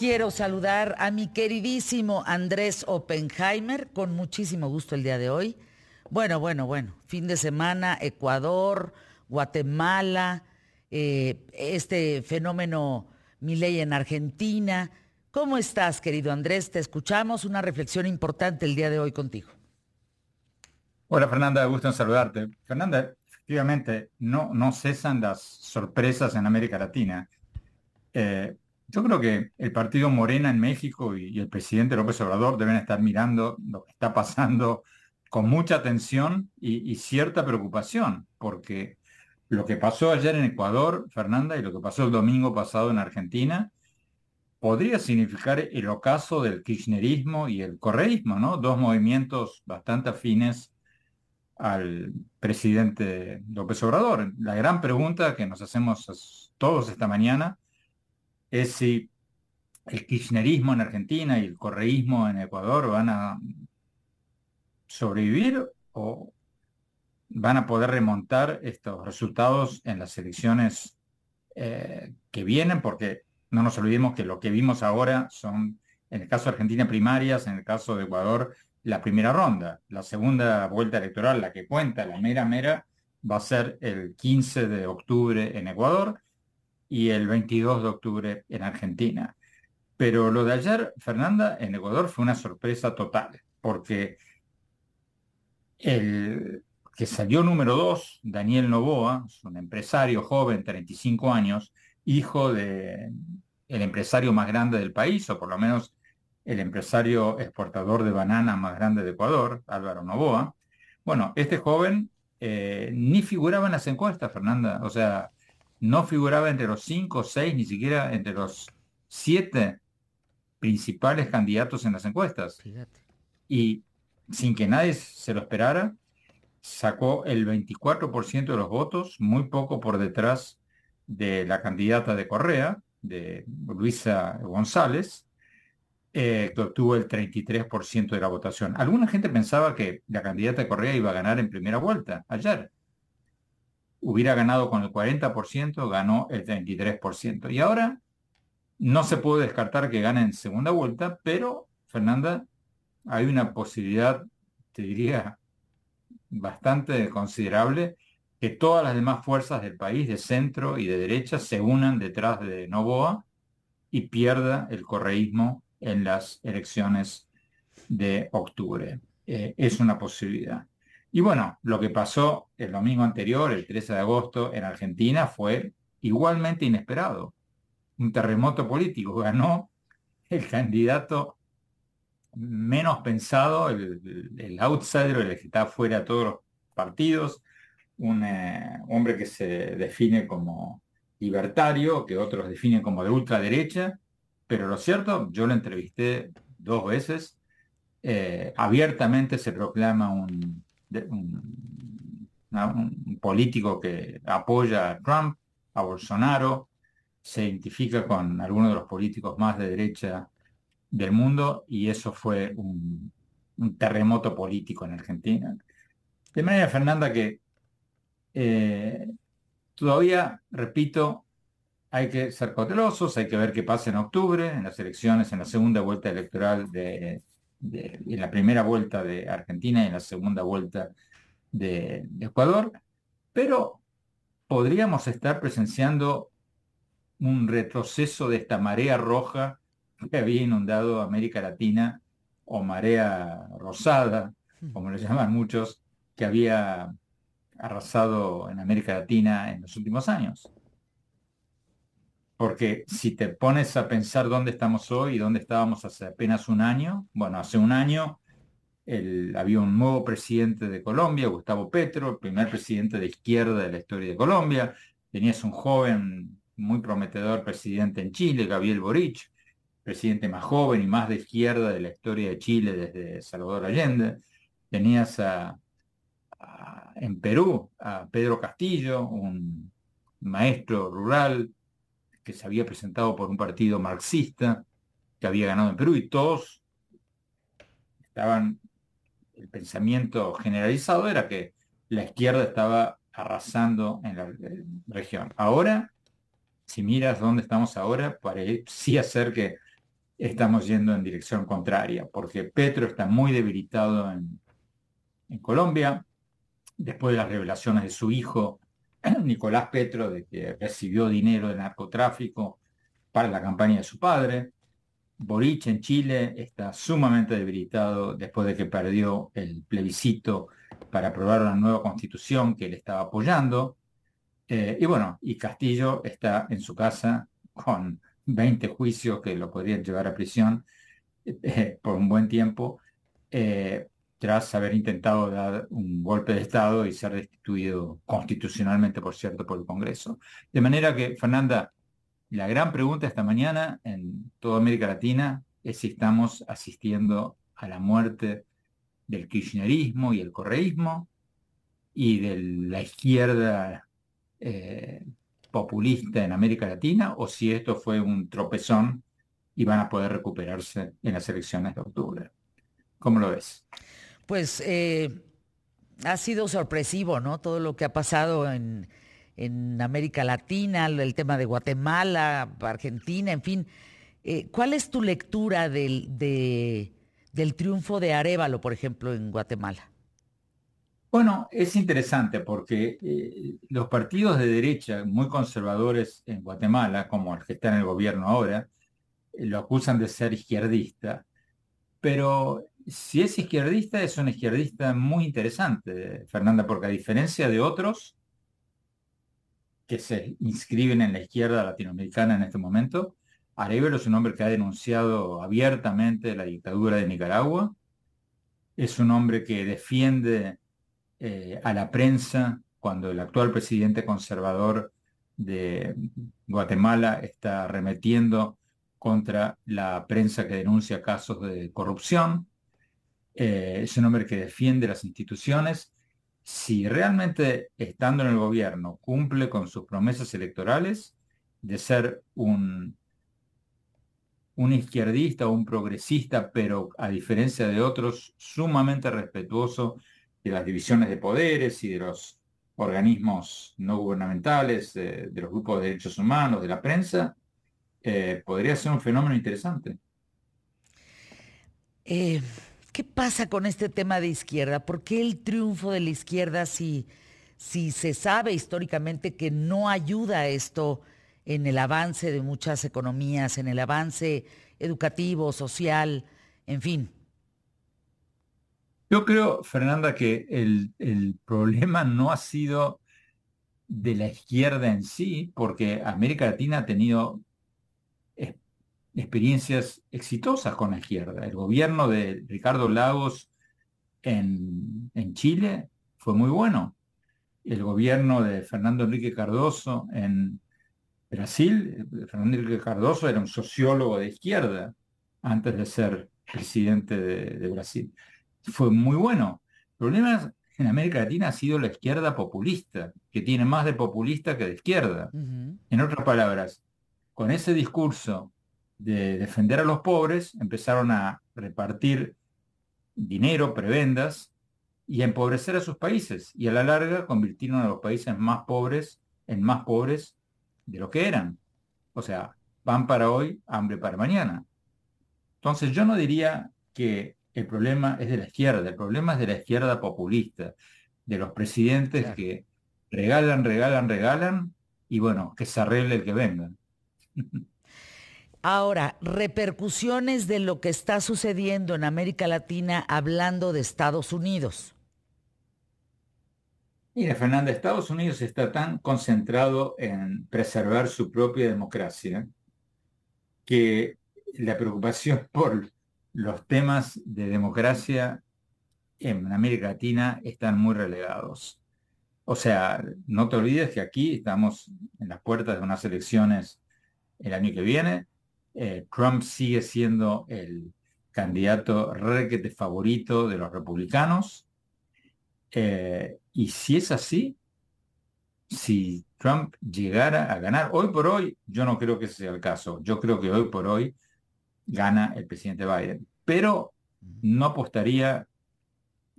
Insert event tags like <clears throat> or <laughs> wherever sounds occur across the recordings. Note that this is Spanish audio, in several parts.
quiero saludar a mi queridísimo Andrés Oppenheimer con muchísimo gusto el día de hoy. Bueno, bueno, bueno, fin de semana, Ecuador, Guatemala, eh, este fenómeno Milei en Argentina. ¿Cómo estás, querido Andrés? Te escuchamos. Una reflexión importante el día de hoy contigo. Hola, Fernanda, gusto en saludarte. Fernanda, efectivamente, no, no cesan las sorpresas en América Latina. Eh, yo creo que el partido Morena en México y, el presidente López Obrador deben estar mirando lo que está pasando con mucha atención y, cierta preocupación, porque lo que pasó ayer en Ecuador, Fernanda, y lo que pasó el domingo pasado en Argentina, podría significar el ocaso del kirchnerismo y el correísmo, ¿no? Dos movimientos bastante afines al presidente López Obrador. La gran pregunta que nos hacemos todos esta mañana es si el kirchnerismo en Argentina y el correísmo en Ecuador van a sobrevivir o van a poder remontar estos resultados en las elecciones eh, que vienen, porque no nos olvidemos que lo que vimos ahora son, en el caso de Argentina, primarias, en el caso de Ecuador, la primera ronda. La segunda vuelta electoral, la que cuenta, la mera mera, va a ser el 15 de octubre en Ecuador y el 22 de octubre en Argentina. Pero lo de ayer, Fernanda, en Ecuador fue una sorpresa total, porque el que salió número dos, Daniel Novoa, es un empresario joven, 35 años, hijo de el empresario más grande del país, o por lo menos el empresario exportador de banana más grande de Ecuador, Álvaro Novoa. Bueno, este joven eh, ni figuraba en las encuestas, Fernanda. O sea, no figuraba entre los cinco, seis, ni siquiera entre los siete principales candidatos en las encuestas. Y sin que nadie se lo esperara, sacó el 24% de los votos, muy poco por detrás de la candidata de Correa, de Luisa González, eh, que obtuvo el 33% de la votación. Alguna gente pensaba que la candidata de Correa iba a ganar en primera vuelta ayer hubiera ganado con el 40%, ganó el 33%. Y ahora no se puede descartar que gane en segunda vuelta, pero, Fernanda, hay una posibilidad, te diría, bastante considerable, que todas las demás fuerzas del país, de centro y de derecha, se unan detrás de Novoa y pierda el correísmo en las elecciones de octubre. Eh, es una posibilidad. Y bueno, lo que pasó el domingo anterior, el 13 de agosto, en Argentina fue igualmente inesperado. Un terremoto político. <laughs> Ganó el candidato menos pensado, el, outsider, el que está fuera de todos los partidos, un eh, hombre que se define como libertario, que otros definen como de ultraderecha, pero lo cierto, yo lo entrevisté dos veces, eh, abiertamente se proclama un un, político que apoya a Trump, a Bolsonaro, se identifica con algunos de los políticos más de derecha del mundo y eso fue un, terremoto político en Argentina. De manera, Fernanda, que eh, todavía, repito, hay que ser cautelosos, hay que ver qué pasa en octubre, en las elecciones, en la segunda vuelta electoral de, en la primera vuelta de Argentina y en la segunda vuelta de, Ecuador, pero podríamos estar presenciando un retroceso de esta marea roja que había inundado América Latina o marea rosada, como le llaman muchos, que había arrasado en América Latina en los últimos años. Porque si te pones a pensar dónde estamos hoy y dónde estábamos hace apenas un año, bueno, hace un año había un nuevo presidente de Colombia, Gustavo Petro, el primer presidente de izquierda de la historia de Colombia. Tenías un joven, muy prometedor presidente en Chile, Gabriel Boric, presidente más joven y más de izquierda de la historia de Chile desde Salvador Allende. Tenías en Perú a Pedro Castillo, un maestro rural que se había presentado por un partido marxista que había ganado en Perú y todos estaban, el pensamiento generalizado era que la izquierda estaba arrasando en la región. Ahora, si miras dónde estamos ahora, parecía ser que estamos yendo en dirección contraria, porque Petro está muy debilitado en Colombia, después de las revelaciones de su hijo, <clears throat> Nicolás Petro, de que recibió dinero de narcotráfico para la campaña de su padre. Boric en Chile está sumamente debilitado después de que perdió el plebiscito para aprobar una nueva constitución que él estaba apoyando. Eh, y bueno, y Castillo está en su casa con 20 juicios que lo podrían llevar a prisión eh, <laughs> por un buen tiempo, eh, tras haber intentado dar un golpe de Estado y ser destituido constitucionalmente, por cierto, por el Congreso. De manera que, Fernanda, la gran pregunta esta mañana en toda América Latina es si estamos asistiendo a la muerte del kirchnerismo y el correísmo y de la izquierda eh, populista en América Latina o si esto fue un tropezón y van a poder recuperarse en las elecciones de octubre. ¿Cómo lo ves? Pues eh, ha sido sorpresivo, ¿no? Todo lo que ha pasado en, América Latina, el tema de Guatemala, Argentina, en fin. Eh, ¿Cuál es tu lectura del, del triunfo de Arevalo, por ejemplo, en Guatemala? Bueno, es interesante porque eh, los partidos de derecha muy conservadores en Guatemala, como el que está en el gobierno ahora, lo acusan de ser izquierdista, pero si es izquierdista, es un izquierdista muy interesante, Fernanda, porque a diferencia de otros que se inscriben en la izquierda latinoamericana en este momento, Arevalo es un hombre que ha denunciado abiertamente la dictadura de Nicaragua, es un hombre que defiende eh, a la prensa cuando el actual presidente conservador de Guatemala está remetiendo contra la prensa que denuncia casos de corrupción. Eh, es un hombre que defiende las instituciones. Si realmente estando en el gobierno cumple con sus promesas electorales de ser un, un izquierdista o un progresista, pero a diferencia de otros, sumamente respetuoso de las divisiones de poderes y de los organismos no gubernamentales, de los grupos de derechos humanos, de la prensa, eh, podría ser un fenómeno interesante. Eh, ¿Qué pasa con este tema de izquierda? ¿Por qué el triunfo de la izquierda si, si se sabe históricamente que no ayuda esto en el avance de muchas economías, en el avance educativo, social, en fin? Yo creo, Fernanda, que el, problema no ha sido de la izquierda en sí, porque América Latina ha tenido experiencias exitosas con la izquierda. El gobierno de Ricardo Lagos en, en, Chile fue muy bueno. El gobierno de Fernando Enrique Cardoso en Brasil, Fernando Enrique Cardoso era un sociólogo de izquierda antes de ser presidente de Brasil fue muy bueno. El problema en América Latina ha sido la izquierda populista, que tiene más de populista que de izquierda. En otras palabras, con ese discurso de defender a los pobres, empezaron a repartir dinero, prebendas, y a empobrecer a sus países. Y a la larga convirtieron a los países más pobres en más pobres de lo que eran. O sea, pan para hoy, hambre para mañana. Entonces yo no diría que el problema es de la izquierda, el problema es de la izquierda populista, de los presidentes que regalan, regalan, regalan y bueno, que se arregle el que venga. <laughs> Ahora, repercusiones de lo que está sucediendo en América Latina hablando de Estados Unidos. Mira, Fernanda, Estados Unidos está tan concentrado en preservar su propia democracia que la preocupación <laughs> por los temas de democracia en América Latina están muy relegados. O sea, no te olvides que aquí estamos en las puertas de unas elecciones el año que viene. Eh, Trump sigue siendo el candidato requete favorito de los republicanos. Eh, y si es así, si Trump llegara a ganar, hoy por hoy, yo no creo que ese sea el caso. Yo creo que hoy por hoy gana el presidente Biden. Pero no apostaría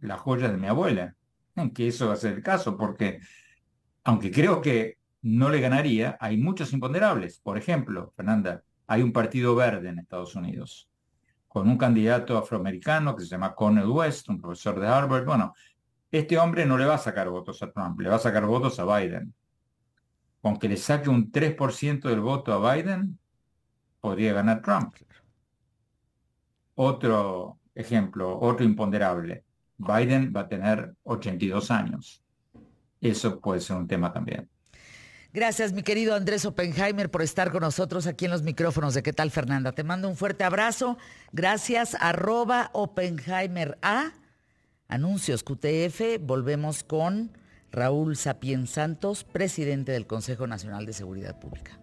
la joya de mi abuela en que eso va a ser el caso, porque aunque creo que no le ganaría, hay muchos imponderables. Por ejemplo, Fernanda, hay un partido verde en Estados Unidos, con un candidato afroamericano que se llama Cornel West, un profesor de Harvard. Bueno, este hombre no le va a sacar votos a Trump, le va a sacar votos a Biden. Con que le saque un 3% del voto a Biden, podría ganar Trump. Otro ejemplo, otro imponderable. Biden va a tener 82 años. Eso puede ser un tema también. Gracias, mi querido Andrés Oppenheimer, por estar con nosotros aquí en los micrófonos de ¿Qué tal, Fernanda? Te mando un fuerte abrazo. Gracias, arroba Oppenheimer A. Anuncios QTF. Volvemos con Raúl Sapien Santos, presidente del Consejo Nacional de Seguridad Pública.